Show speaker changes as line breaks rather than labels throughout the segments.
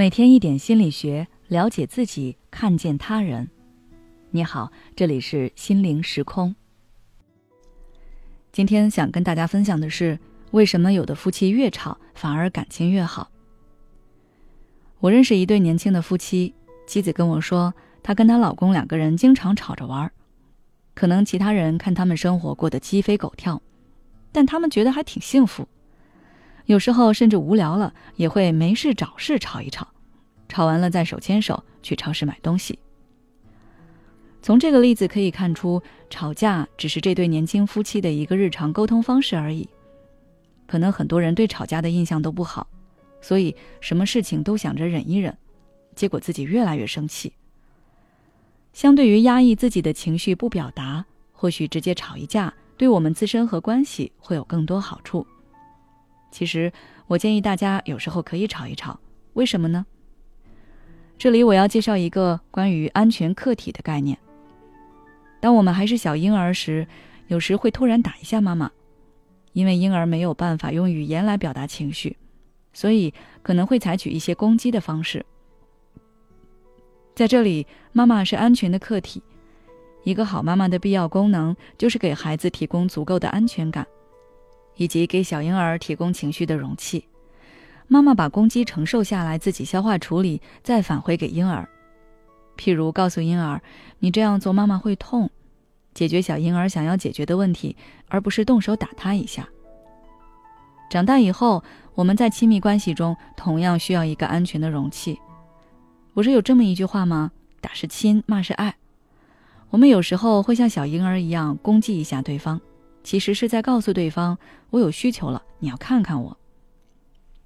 每天一点心理学，了解自己，看见他人。你好，这里是心灵时空。今天想跟大家分享的是，为什么有的夫妻越吵反而感情越好？我认识一对年轻的夫妻，妻子跟我说，她跟她老公两个人经常吵着玩，可能其他人看他们生活过得鸡飞狗跳，但他们觉得还挺幸福。有时候甚至无聊了，也会没事找事吵一吵，吵完了再手牵手去超市买东西。从这个例子可以看出，吵架只是这对年轻夫妻的一个日常沟通方式而已。可能很多人对吵架的印象都不好，所以什么事情都想着忍一忍，结果自己越来越生气。相对于压抑自己的情绪不表达，或许直接吵一架，对我们自身和关系会有更多好处。其实，我建议大家有时候可以吵一吵，为什么呢？这里我要介绍一个关于安全客体的概念。当我们还是小婴儿时，有时会突然打一下妈妈，因为婴儿没有办法用语言来表达情绪，所以可能会采取一些攻击的方式。在这里，妈妈是安全的客体，一个好妈妈的必要功能就是给孩子提供足够的安全感。以及给小婴儿提供情绪的容器，妈妈把攻击承受下来，自己消化处理，再返回给婴儿。譬如告诉婴儿：“你这样做，妈妈会痛。”解决小婴儿想要解决的问题，而不是动手打他一下。长大以后，我们在亲密关系中同样需要一个安全的容器。不是有这么一句话吗？打是亲，骂是爱。我们有时候会像小婴儿一样攻击一下对方。其实是在告诉对方，我有需求了，你要看看我。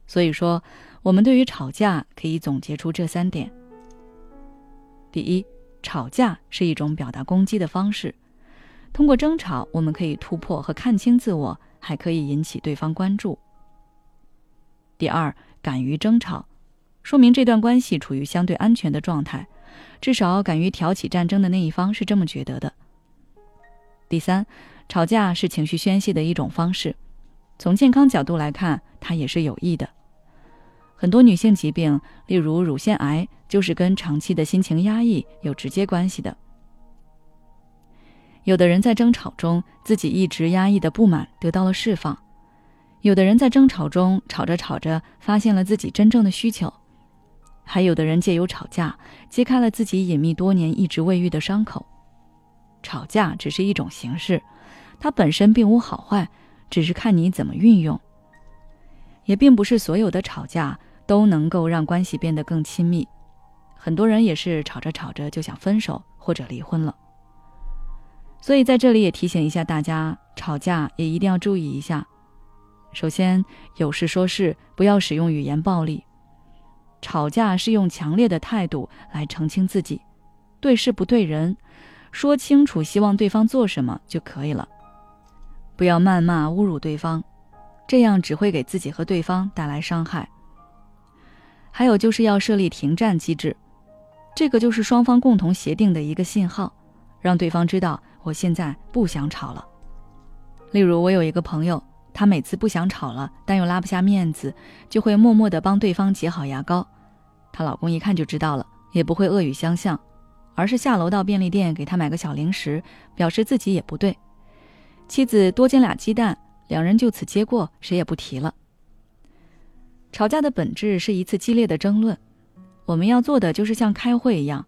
所以说，我们对于吵架可以总结出这三点：第一，吵架是一种表达攻击的方式，通过争吵，我们可以突破和看清自我，还可以引起对方关注；第二，敢于争吵，说明这段关系处于相对安全的状态，至少敢于挑起战争的那一方是这么觉得的；第三。吵架是情绪宣泄的一种方式，从健康角度来看，它也是有益的。很多女性疾病，例如乳腺癌，就是跟长期的心情压抑有直接关系的。有的人在争吵中，自己一直压抑的不满得到了释放；有的人在争吵中吵着吵着，发现了自己真正的需求；还有的人借由吵架，揭开了自己隐秘多年、一直未愈的伤口。吵架只是一种形式。它本身并无好坏，只是看你怎么运用。也并不是所有的吵架都能够让关系变得更亲密，很多人也是吵着吵着就想分手或者离婚了。所以在这里也提醒一下大家，吵架也一定要注意一下。首先，有事说事，不要使用语言暴力。吵架是用强烈的态度来澄清自己，对事不对人，说清楚希望对方做什么就可以了。不要谩骂、侮辱对方，这样只会给自己和对方带来伤害。还有就是要设立停战机制，这个就是双方共同协定的一个信号，让对方知道我现在不想吵了。例如，我有一个朋友，她每次不想吵了，但又拉不下面子，就会默默地帮对方挤好牙膏。她老公一看就知道了，也不会恶语相向，而是下楼到便利店给他买个小零食，表示自己也不对。妻子多煎俩鸡蛋，两人就此接过，谁也不提了。吵架的本质是一次激烈的争论，我们要做的就是像开会一样，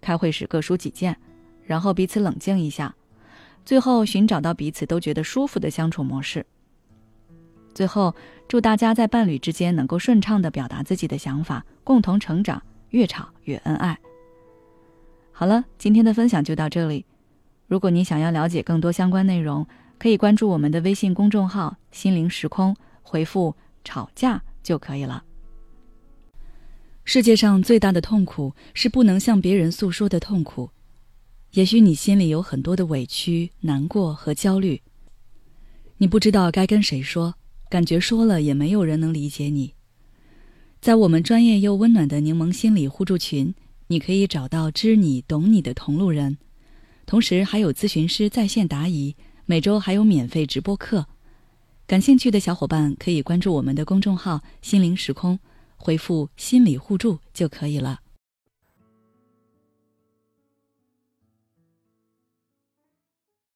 开会时各抒己见，然后彼此冷静一下，最后寻找到彼此都觉得舒服的相处模式。最后，祝大家在伴侣之间能够顺畅的表达自己的想法，共同成长，越吵越恩爱。好了，今天的分享就到这里。如果你想要了解更多相关内容，可以关注我们的微信公众号“心灵时空”，回复“吵架”就可以了。世界上最大的痛苦是不能向别人诉说的痛苦。也许你心里有很多的委屈、难过和焦虑，你不知道该跟谁说，感觉说了也没有人能理解你。在我们专业又温暖的柠檬心理互助群，你可以找到知你懂你的同路人。同时还有咨询师在线答疑，每周还有免费直播课。感兴趣的小伙伴可以关注我们的公众号“心灵时空”，回复“心理互助”就可以了。